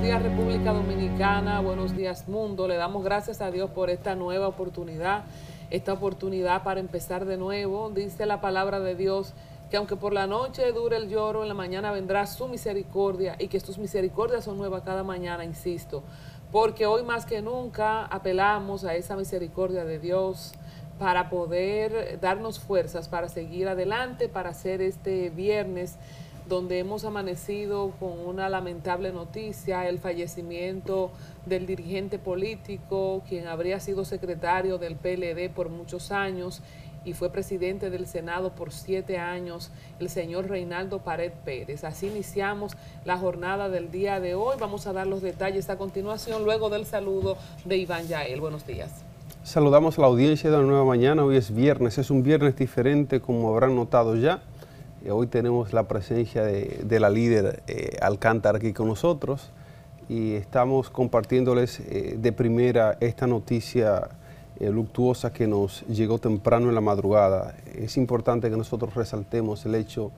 buenos días República Dominicana, buenos días mundo. Le damos gracias a Dios por esta nueva oportunidad, esta oportunidad para empezar de nuevo. Dice la palabra de Dios que aunque por la noche dure el lloro, en la mañana vendrá su misericordia y que sus misericordias son nuevas cada mañana, insisto. Porque hoy más que nunca apelamos a esa misericordia de Dios para poder darnos fuerzas para seguir adelante, para hacer este viernes donde hemos amanecido con una lamentable noticia, el fallecimiento del dirigente político, quien habría sido secretario del PLD por muchos años y fue presidente del Senado por siete años, el señor Reinaldo Pared Pérez. Así iniciamos la jornada del día de hoy. Vamos a dar los detalles a continuación, luego del saludo de Iván Yael. Buenos días. Saludamos a la audiencia de la nueva mañana. Hoy es viernes, es un viernes diferente, como habrán notado ya. Eh, hoy tenemos la presencia de, la líder eh, Alcántara aquí con nosotros y estamos compartiéndoles eh, de primera esta noticia luctuosa que nos llegó temprano en la madrugada. Es importante que nosotros resaltemos el hecho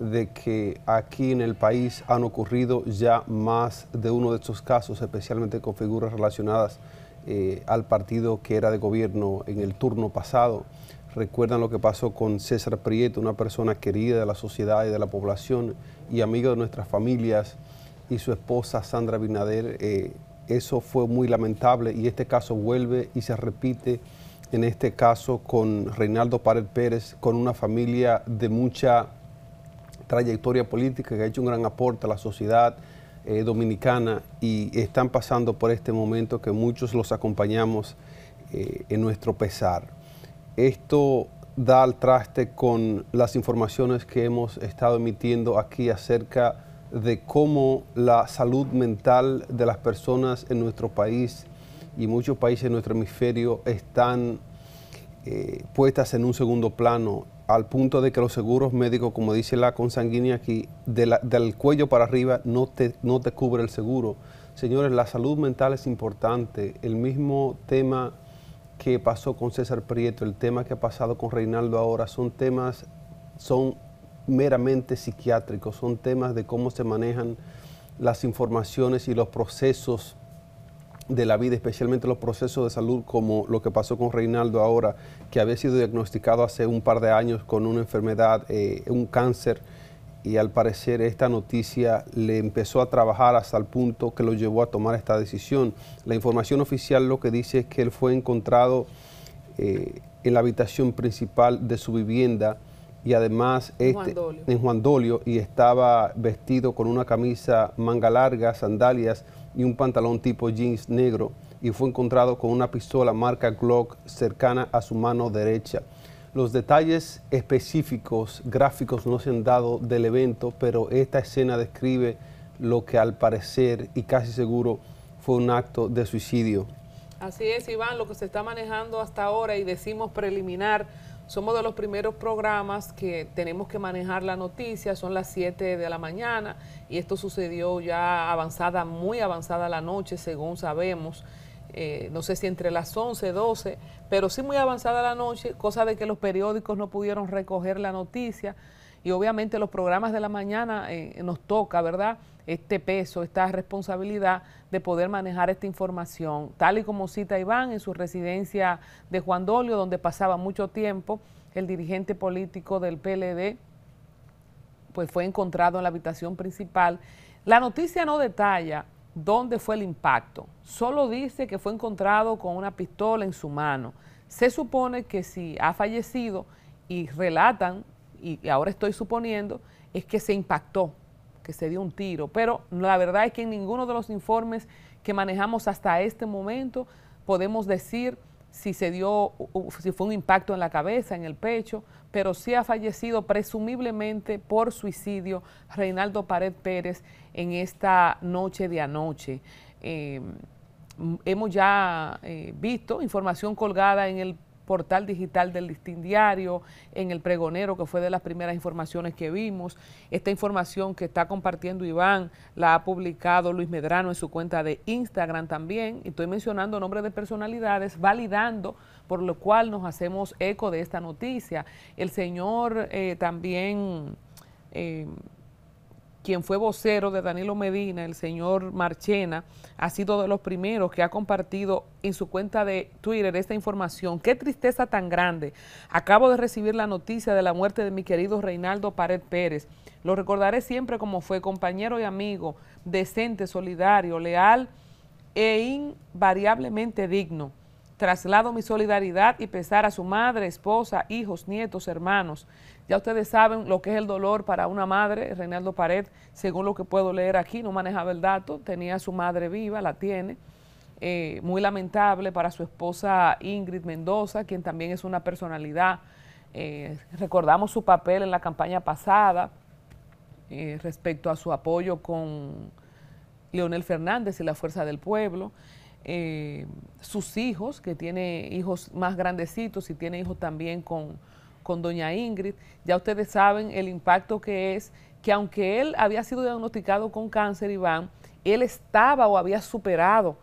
de que aquí en el país han ocurrido ya más de uno de estos casos, especialmente con figuras relacionadas al partido que era de gobierno en el turno pasado. Recuerdan lo que pasó con César Prieto, una persona querida de la sociedad y de la población y amigo de nuestras familias, y su esposa Sandra Binader. Eh, eso fue muy lamentable y este caso vuelve y se repite en este caso con Reinaldo Pared Pérez, con una familia de mucha trayectoria política que ha hecho un gran aporte a la sociedad eh, dominicana y están pasando por este momento que muchos los acompañamos eh, en nuestro pesar. Esto da al traste con las informaciones que hemos estado emitiendo aquí acerca de cómo la salud mental de las personas en nuestro país y muchos países en nuestro hemisferio están eh, puestas en un segundo plano al punto de que los seguros médicos, como dice la consanguínea aquí, del cuello para arriba no te, no te cubre el seguro. Señores, la salud mental es importante. El mismo tema que pasó con César Prieto, el tema que ha pasado con Reinaldo ahora, son temas, son meramente psiquiátricos, son temas de cómo se manejan las informaciones y los procesos de la vida, especialmente los procesos de salud, como lo que pasó con Reinaldo ahora, que había sido diagnosticado hace un par de años con una enfermedad, eh, un cáncer y al parecer esta noticia le empezó a trabajar hasta el punto que lo llevó a tomar esta decisión. La información oficial lo que dice es que él fue encontrado eh, en la habitación principal de su vivienda y además este, en Juan Dolio y estaba vestido con una camisa manga larga, sandalias y un pantalón tipo jeans negro y fue encontrado con una pistola marca Glock cercana a su mano derecha. Los detalles específicos, gráficos no se han dado del evento, pero esta escena describe lo que al parecer y casi seguro fue un acto de suicidio. Así es, Iván, lo que se está manejando hasta ahora y decimos preliminar, somos de los primeros programas que tenemos que manejar la noticia, son las 7 de la mañana y esto sucedió ya avanzada, muy avanzada la noche, según sabemos. Eh, no sé si entre las 11, 12, pero sí muy avanzada la noche, cosa de que los periódicos no pudieron recoger la noticia y obviamente los programas de la mañana eh, nos toca, ¿verdad? Este peso, esta responsabilidad de poder manejar esta información, tal y como cita Iván en su residencia de Juan Dolio, donde pasaba mucho tiempo, el dirigente político del PLD, pues fue encontrado en la habitación principal. La noticia no detalla dónde fue el impacto. Solo dice que fue encontrado con una pistola en su mano. Se supone que si ha fallecido y relatan, y ahora estoy suponiendo, es que se impactó, que se dio un tiro. Pero la verdad es que en ninguno de los informes que manejamos hasta este momento podemos decir si se dio, si fue un impacto en la cabeza, en el pecho, pero sí ha fallecido presumiblemente por suicidio Reinaldo Pared Pérez en esta noche de anoche. Em, hemos ya eh, visto información colgada en el portal digital del Listín Diario, en el pregonero, que fue de las primeras informaciones que vimos. Esta información que está compartiendo Iván la ha publicado Luis Medrano en su cuenta de Instagram también. Y estoy mencionando nombres de personalidades, validando, por lo cual nos hacemos eco de esta noticia. El señor eh, también... Eh, quien fue vocero de Danilo Medina, el señor Marchena, ha sido de los primeros que ha compartido en su cuenta de Twitter esta información. Qué tristeza tan grande. Acabo de recibir la noticia de la muerte de mi querido Reinaldo Pared Pérez. Lo recordaré siempre como fue compañero y amigo, decente, solidario, leal e invariablemente digno. Traslado mi solidaridad y pesar a su madre, esposa, hijos, nietos, hermanos ya ustedes saben lo que es el dolor para una madre. Reinaldo Pared, según lo que puedo leer aquí, no manejaba el dato, tenía a su madre viva, la tiene. Eh, muy lamentable para su esposa Ingrid Mendoza, quien también es una personalidad. Eh, recordamos su papel en la campaña pasada eh, respecto a su apoyo con Leonel Fernández y la Fuerza del Pueblo. Sus hijos, que tiene hijos más grandecitos y tiene hijos también con con doña Ingrid, ya ustedes saben el impacto que es que aunque él había sido diagnosticado con cáncer, Iván, él estaba o había superado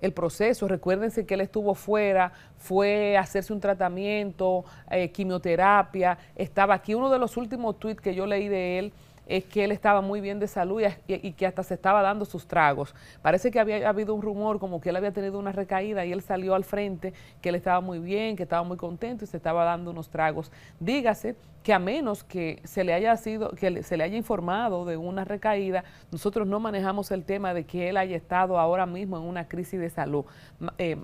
el proceso. Recuérdense que él estuvo fuera, fue a hacerse un tratamiento, eh, quimioterapia, estaba aquí. Uno de los últimos tweets que yo leí de él es que él estaba muy bien de salud y, que hasta se estaba dando sus tragos. Parece que había habido un rumor como que él había tenido una recaída y él salió al frente, que él estaba muy bien, que estaba muy contento y se estaba dando unos tragos. Dígase que a menos que se le haya sido, que se le haya informado de una recaída, nosotros no manejamos el tema de que él haya estado ahora mismo en una crisis de salud eh,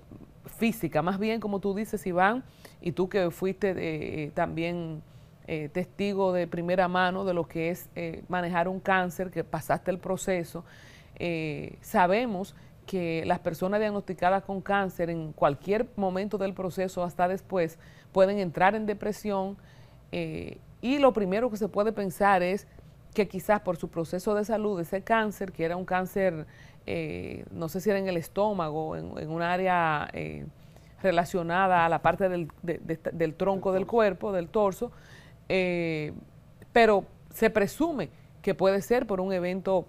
física, más bien como tú dices, Iván, y tú que fuiste eh, también eh, testigo de primera mano de lo que es eh, manejar un cáncer, que pasaste el proceso. Eh, sabemos que las personas diagnosticadas con cáncer en cualquier momento del proceso, hasta después, pueden entrar en depresión y lo primero que se puede pensar es que quizás por su proceso de salud, ese cáncer, que era un cáncer, no sé si era en el estómago, en, en un área relacionada a la parte del, del tronco del cuerpo, del torso, eh, pero se presume que puede ser por un evento,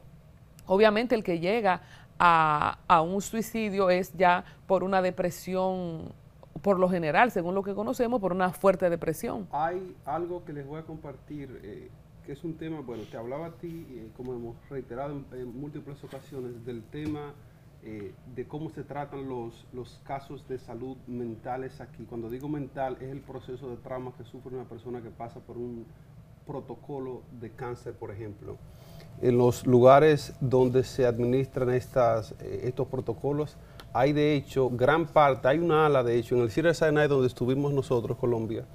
obviamente el que llega a, a, un suicidio es ya por una depresión, por lo general, según lo que conocemos, por una fuerte depresión. Hay algo que les voy a compartir, eh, que es un tema, bueno, te hablaba a ti, eh, como hemos reiterado en, múltiples ocasiones, del tema de cómo se tratan los, los casos de salud mentales aquí. Cuando digo mental es el proceso de trauma que sufre una persona que pasa por un protocolo de cáncer, por ejemplo. En los lugares donde se administran estas, eh, estos protocolos, hay de hecho gran parte, hay una ala de hecho, en el Sierra Sinai donde estuvimos nosotros, Colombia,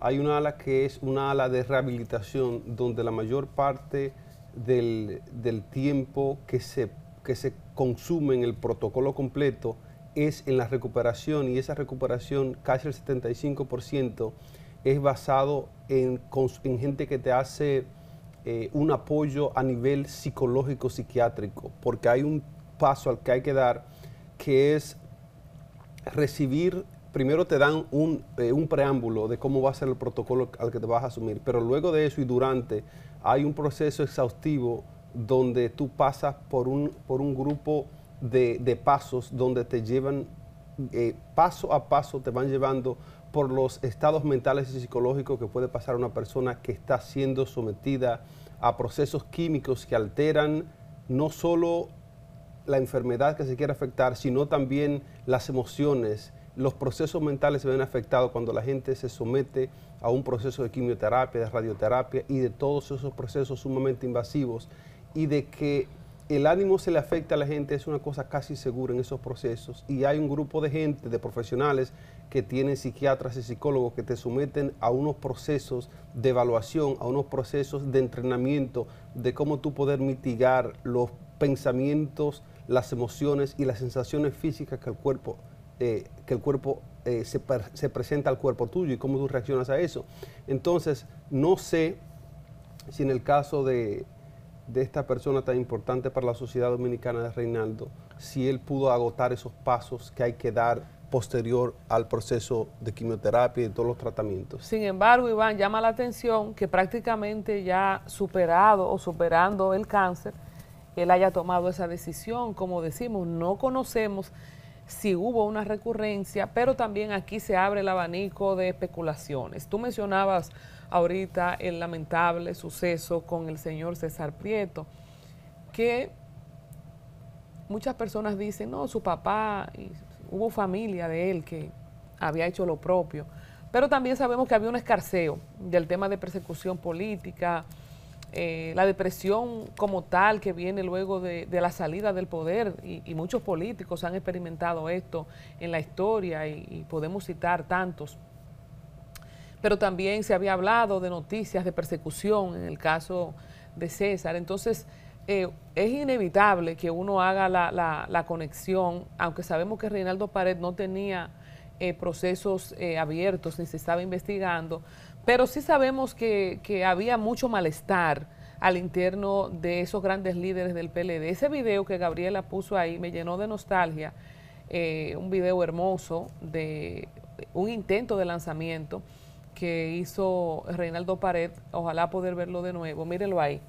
hay una ala que es una ala de rehabilitación donde la mayor parte del, del tiempo que se que se consume en el protocolo completo es en la recuperación y esa recuperación, casi el 75%, es basado en, en gente que te hace eh, un apoyo a nivel psicológico, psiquiátrico, porque hay un paso al que hay que dar que es recibir, primero te dan un, eh, un preámbulo de cómo va a ser el protocolo al que te vas a asumir, pero luego de eso y durante hay un proceso exhaustivo donde tú pasas por un, por un grupo de, pasos donde te llevan eh, paso a paso, te van llevando por los estados mentales y psicológicos que puede pasar una persona que está siendo sometida a procesos químicos que alteran no solo la enfermedad que se quiere afectar, sino también las emociones. Los procesos mentales se ven afectados cuando la gente se somete a un proceso de quimioterapia, de radioterapia y de todos esos procesos sumamente invasivos y de que el ánimo se le afecta a la gente es una cosa casi segura en esos procesos y hay un grupo de gente, de profesionales que tienen psiquiatras y psicólogos que te someten a unos procesos de evaluación, a unos procesos de entrenamiento de cómo tú poder mitigar los pensamientos, las emociones y las sensaciones físicas que el cuerpo, eh, que el cuerpo eh, se, se presenta al cuerpo tuyo y cómo tú reaccionas a eso. Entonces, no sé si en el caso de, de esta persona tan importante para la sociedad dominicana de Reinaldo, si él pudo agotar esos pasos que hay que dar posterior al proceso de quimioterapia y todos los tratamientos. Sin embargo, Iván, llama la atención que prácticamente ya superado o superando el cáncer, él haya tomado esa decisión. Como decimos, no conocemos si hubo una recurrencia, pero también aquí se abre el abanico de especulaciones. Tú mencionabas ahorita el lamentable suceso con el señor César Prieto. que muchas personas dicen, no, su papá, hubo familia de él que había hecho lo propio, pero también sabemos que había un escarceo del tema de persecución política, eh, la depresión como tal que viene luego de, la salida del poder y, muchos políticos han experimentado esto en la historia y, podemos citar tantos. Pero también se había hablado de noticias de persecución en el caso de César. Entonces, eh, es inevitable que uno haga la, conexión, aunque sabemos que Reinaldo Pared no tenía eh, procesos abiertos ni se estaba investigando, pero sí sabemos que, había mucho malestar al interno de esos grandes líderes del PLD. Ese video que Gabriela puso ahí me llenó de nostalgia, eh, un video hermoso de un intento de lanzamiento que hizo Reinaldo Pared, ojalá poder verlo de nuevo, mírenlo ahí.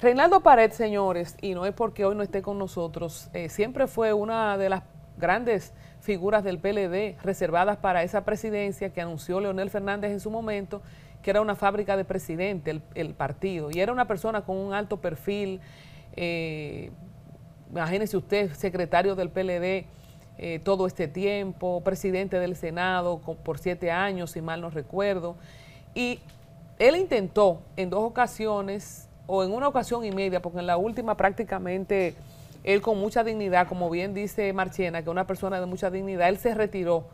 Reinaldo Pared, señores, y no es porque hoy no esté con nosotros, eh, siempre fue una de las grandes figuras del PLD reservadas para esa presidencia que anunció Leonel Fernández en su momento, que era una fábrica de presidente, el, partido, y era una persona con un alto perfil, eh, imagínese usted, secretario del PLD eh, todo este tiempo, presidente del Senado por siete años, si mal no recuerdo, y él intentó en dos ocasiones, o en una ocasión y media, porque en la última prácticamente él con mucha dignidad, como bien dice Marchena, que una persona de mucha dignidad, él se retiró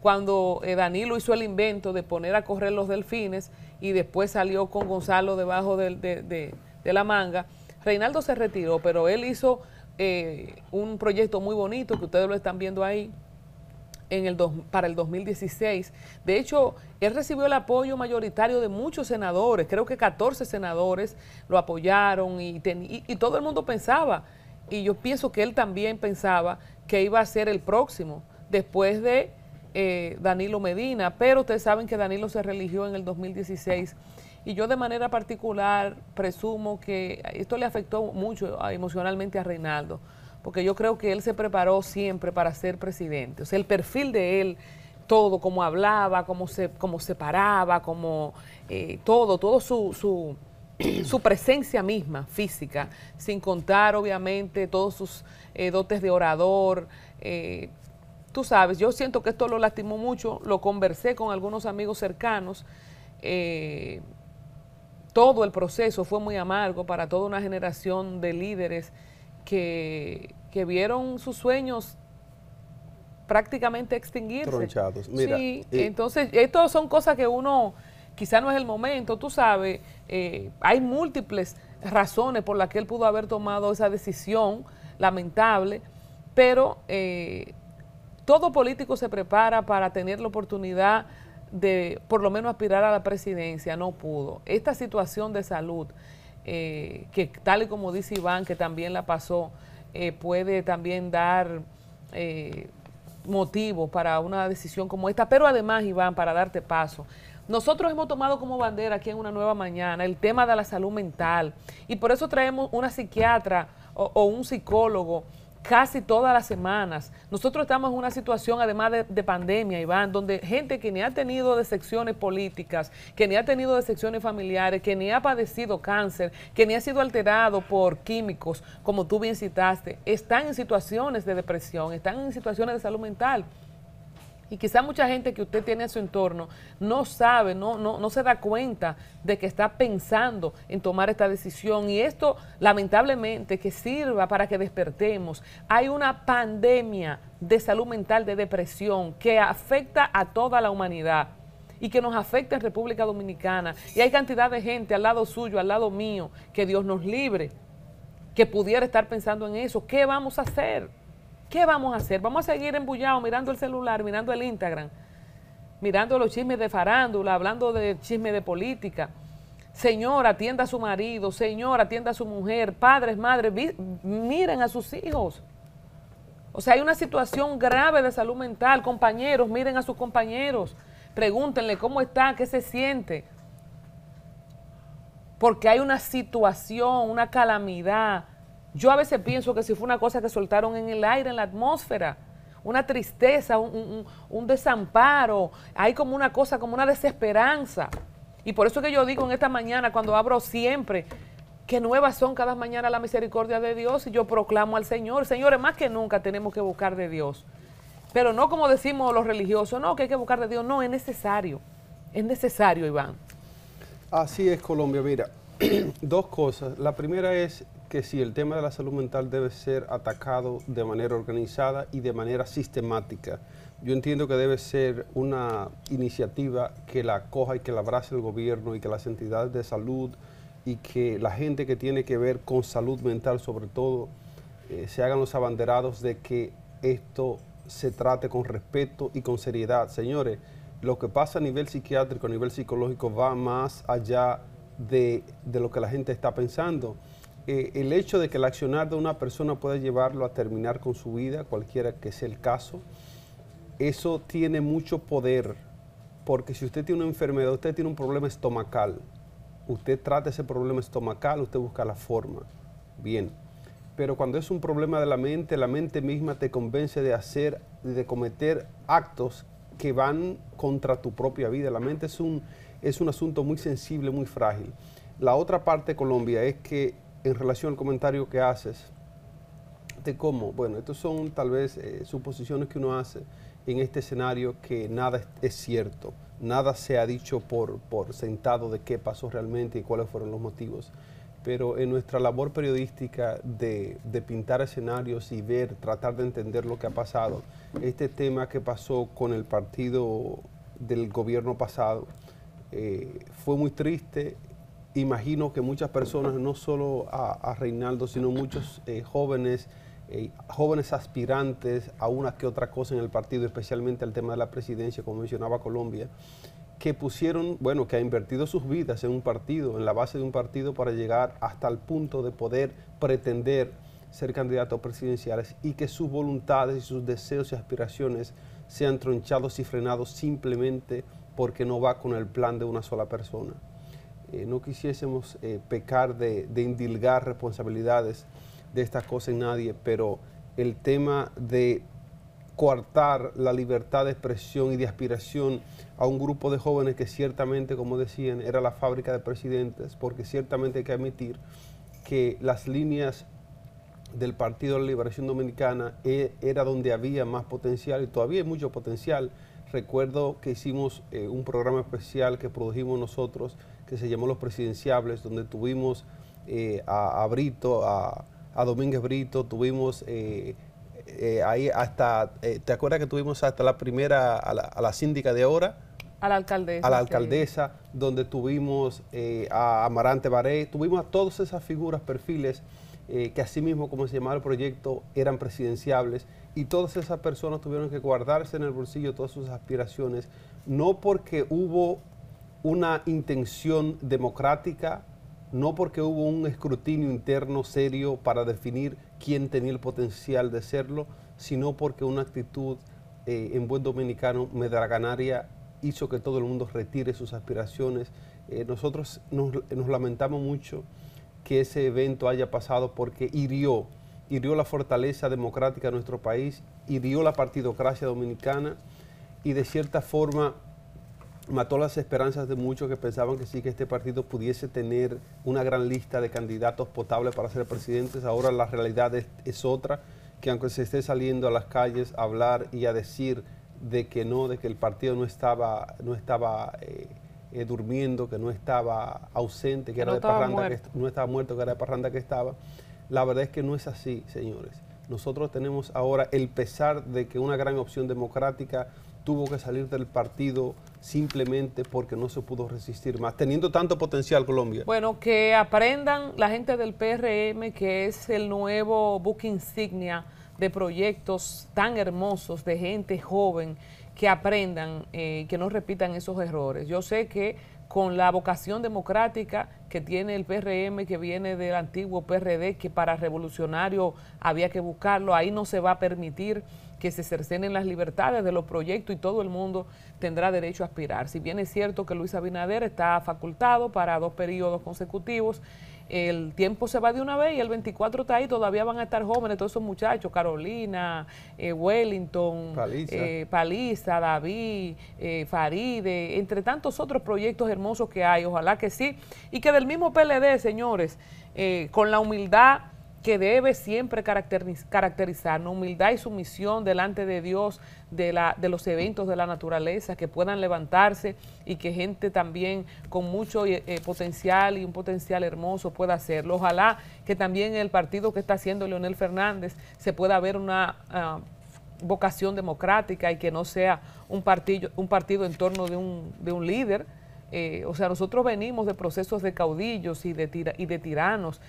cuando eh, Danilo hizo el invento de poner a correr los delfines y después salió con Gonzalo debajo de, la manga. Reinaldo se retiró, pero él hizo eh, un proyecto muy bonito que ustedes lo están viendo ahí en el para el 2016. De hecho, él recibió el apoyo mayoritario de muchos senadores, creo que 14 senadores lo apoyaron y, y todo el mundo pensaba y yo pienso que él también pensaba que iba a ser el próximo después de eh, Danilo Medina, pero ustedes saben que Danilo se religió en el 2016 y yo de manera particular presumo que esto le afectó mucho emocionalmente a Reinaldo, porque yo creo que él se preparó siempre para ser presidente, o sea, el perfil de él todo, cómo hablaba, cómo se, cómo se paraba, cómo eh, todo, todo su su presencia misma física, sin contar obviamente todos sus eh, dotes de orador. Eh, tú sabes, yo siento que esto lo lastimó mucho, lo conversé con algunos amigos cercanos. Todo el proceso fue muy amargo para toda una generación de líderes que, vieron sus sueños prácticamente extinguirse. Tronchados. sí, entonces, esto son cosas que uno quizá no es el momento, tú sabes, eh, hay múltiples razones por las que él pudo haber tomado esa decisión lamentable, pero eh, todo político se prepara para tener la oportunidad de por lo menos aspirar a la presidencia, no pudo. Esta situación de salud, eh, que tal y como dice Iván, que también la pasó, puede también dar motivo para una decisión como esta, pero además, Iván, para darte paso, nosotros hemos tomado como bandera aquí en una nueva mañana el tema de la salud mental y por eso traemos una psiquiatra o, un psicólogo casi todas las semanas. Nosotros estamos en una situación, además de, pandemia, Iván, donde gente que ni ha tenido decepciones políticas, que ni ha tenido decepciones familiares, que ni ha padecido cáncer, que ni ha sido alterado por químicos, como tú bien citaste, están en situaciones de depresión, están en situaciones de salud mental. Y quizá mucha gente que usted tiene en su entorno no sabe, no, no, no se da cuenta de que está pensando en tomar esta decisión. Y esto, lamentablemente, que sirva para que despertemos. Hay una pandemia de salud mental, de depresión, que afecta a toda la humanidad y que nos afecta en República Dominicana. Y hay cantidad de gente al lado suyo, al lado mío, que Dios nos libre, que pudiera estar pensando en eso. ¿Qué vamos a hacer? ¿Qué vamos a hacer? Vamos a seguir embullados mirando el celular, mirando el Instagram, mirando los chismes de farándula, hablando de chismes de política. Señora, atienda a su marido, señora, atienda a su mujer, padres, madres, miren a sus hijos. O sea, hay una situación grave de salud mental. Compañeros, miren a sus compañeros. Pregúntenle cómo está, qué se siente. Porque hay una situación, una calamidad yo a veces pienso que si fue una cosa que soltaron en el aire, en la atmósfera, una tristeza, un, desamparo, hay como una cosa, como una desesperanza. Y por eso que yo digo en esta mañana, cuando abro siempre que nuevas son cada mañana la misericordia de Dios y yo proclamo al Señor. Señores, más que nunca tenemos que buscar de Dios. Pero no como decimos los religiosos, no, que hay que buscar de Dios. No, es necesario. Es necesario, Iván. Así es, Colombia. Mira, dos cosas. La primera es que si el tema de la salud mental debe ser atacado de manera organizada y de manera sistemática. Yo entiendo que debe ser una iniciativa que la coja y que la abrace el gobierno y que las entidades de salud y que la gente que tiene que ver con salud mental sobre todo eh, se hagan los abanderados de que esto se trate con respeto y con seriedad. Señores, lo que pasa a nivel psiquiátrico, a nivel psicológico, va más allá de, lo que la gente está pensando. Eh, el hecho de que el accionar de una persona pueda llevarlo a terminar con su vida, cualquiera que sea el caso, eso tiene mucho poder, porque si usted tiene una enfermedad, usted tiene un problema estomacal, usted trata ese problema estomacal, usted busca la forma. Bien. Pero cuando es un problema de la mente, la mente misma te convence de hacer, de cometer actos que van contra tu propia vida. La mente es un, es un asunto muy sensible, muy frágil. La otra parte, Colombia, es que en relación al comentario que haces, de cómo, bueno, estos son tal vez eh, suposiciones que uno hace en este escenario que nada es cierto nada se ha dicho por, por sentado de qué pasó realmente y cuáles fueron los motivos. Pero en nuestra labor periodística de, pintar escenarios y ver, tratar de entender lo que ha pasado, este tema que pasó con el partido del gobierno pasado eh, fue muy triste. Imagino que muchas personas, no solo a, Reinaldo, sino muchos eh, jóvenes, eh, jóvenes aspirantes a una que otra cosa en el partido, especialmente al tema de la presidencia, como mencionaba Colombia, que pusieron, bueno, que ha invertido sus vidas en un partido, en la base de un partido para llegar hasta el punto de poder pretender ser candidatos presidenciales y que sus voluntades y sus deseos y aspiraciones sean tronchados y frenados simplemente porque no va con el plan de una sola persona. Eh, no quisiésemos eh, pecar de, de indilgar responsabilidades de estas cosas en nadie, pero el tema de coartar la libertad de expresión y de aspiración a un grupo de jóvenes que ciertamente, como decían, era la fábrica de presidentes, porque ciertamente hay que admitir que las líneas del Partido de la Liberación Dominicana e, era donde había más potencial y todavía hay mucho potencial. Recuerdo que hicimos eh, un programa especial que produjimos nosotros que se llamó Los Presidenciables, donde tuvimos eh, a, a Brito, a, a Domínguez Brito, tuvimos eh, eh, ahí hasta, ¿te acuerdas que tuvimos hasta la primera, a la, síndica de ahora? A la alcaldesa. A la alcaldesa, donde tuvimos a Amarante Baré, tuvimos a todas esas figuras, perfiles, que así mismo, como se llamaba el proyecto, eran presidenciables, y todas esas personas tuvieron que guardarse en el bolsillo todas sus aspiraciones, no porque hubo una intención democrática no porque hubo un escrutinio interno serio para definir quién tenía el potencial de serlo, sino porque una actitud eh, en buen dominicano medraganaria hizo que todo el mundo retire sus aspiraciones. Eh, nosotros nos, lamentamos mucho que ese evento haya pasado porque hirió, hirió la fortaleza democrática de nuestro país, hirió la partidocracia dominicana y de cierta forma mató las esperanzas de muchos que pensaban que sí, que este partido pudiese tener una gran lista de candidatos potables para ser presidentes. Ahora la realidad es, otra, que aunque se esté saliendo a las calles a hablar y a decir de que no, de que el partido no estaba, no estaba eh, eh, durmiendo, que no estaba ausente, que, era de parranda, que no estaba muerto, que era de parranda que estaba, la verdad es que no es así, señores. Nosotros tenemos ahora el pesar de que una gran opción democrática tuvo que salir del partido simplemente porque no se pudo resistir más, teniendo tanto potencial Colombia. Bueno, que aprendan la gente del PRM, que es el nuevo book insignia de proyectos tan hermosos de gente joven, que aprendan, eh, que no repitan esos errores. Yo sé que con la vocación democrática que tiene el PRM, que viene del antiguo PRD, que para revolucionario había que buscarlo, ahí no se va a permitir que se cercenen las libertades de los proyectos y todo el mundo tendrá derecho a aspirar. Si bien es cierto que Luis Abinader está facultado para dos periodos consecutivos, el tiempo se va de una vez y el 24 está ahí, todavía van a estar jóvenes todos esos muchachos, Carolina, eh, Wellington, Paliza, eh, David, eh, Faride, entre tantos otros proyectos hermosos que hay, ojalá que sí, y que del mismo PLD, señores, con la humildad que debe siempre caracterizarnos, humildad y sumisión delante de Dios, de, la, de los eventos de la naturaleza, que puedan levantarse y que gente también con mucho eh, eh, potencial y un potencial hermoso pueda hacerlo. Ojalá que también el partido que está haciendo Leonel Fernández se pueda ver una ah, vocación democrática y que no sea un partido, un partido en torno de un, de un líder. Eh, o sea, nosotros venimos de procesos de caudillos y de, y de tiranos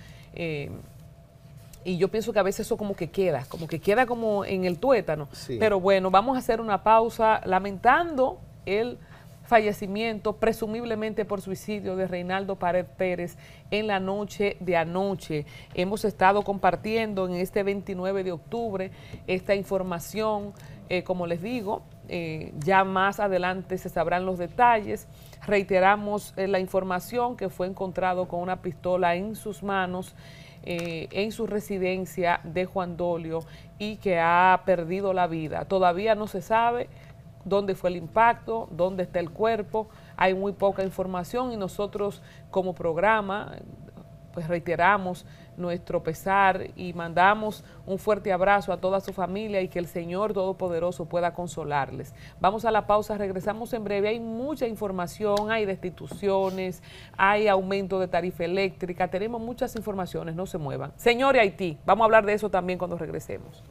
y yo pienso que a veces eso como que queda, como que queda como en el tuétano. Pero bueno, vamos a hacer una pausa lamentando el fallecimiento, presumiblemente por suicidio de Reinaldo Pared Pérez en la noche de anoche. Hemos estado compartiendo en este 29 de octubre esta información, eh, como les digo, eh, ya más adelante se sabrán los detalles. Reiteramos eh, la información que fue encontrado con una pistola en sus manos eh, en su residencia de Juan Dolio y que ha perdido la vida. Todavía no se sabe dónde fue el impacto, dónde está el cuerpo, hay muy poca información y nosotros como programa pues reiteramos nuestro pesar y mandamos un fuerte abrazo a toda su familia y que el Señor Todopoderoso pueda consolarles. Vamos a la pausa, regresamos en breve. Hay mucha información, hay destituciones, hay aumento de tarifa eléctrica, tenemos muchas informaciones, no se muevan. Señores Haití, vamos a hablar de eso también cuando regresemos.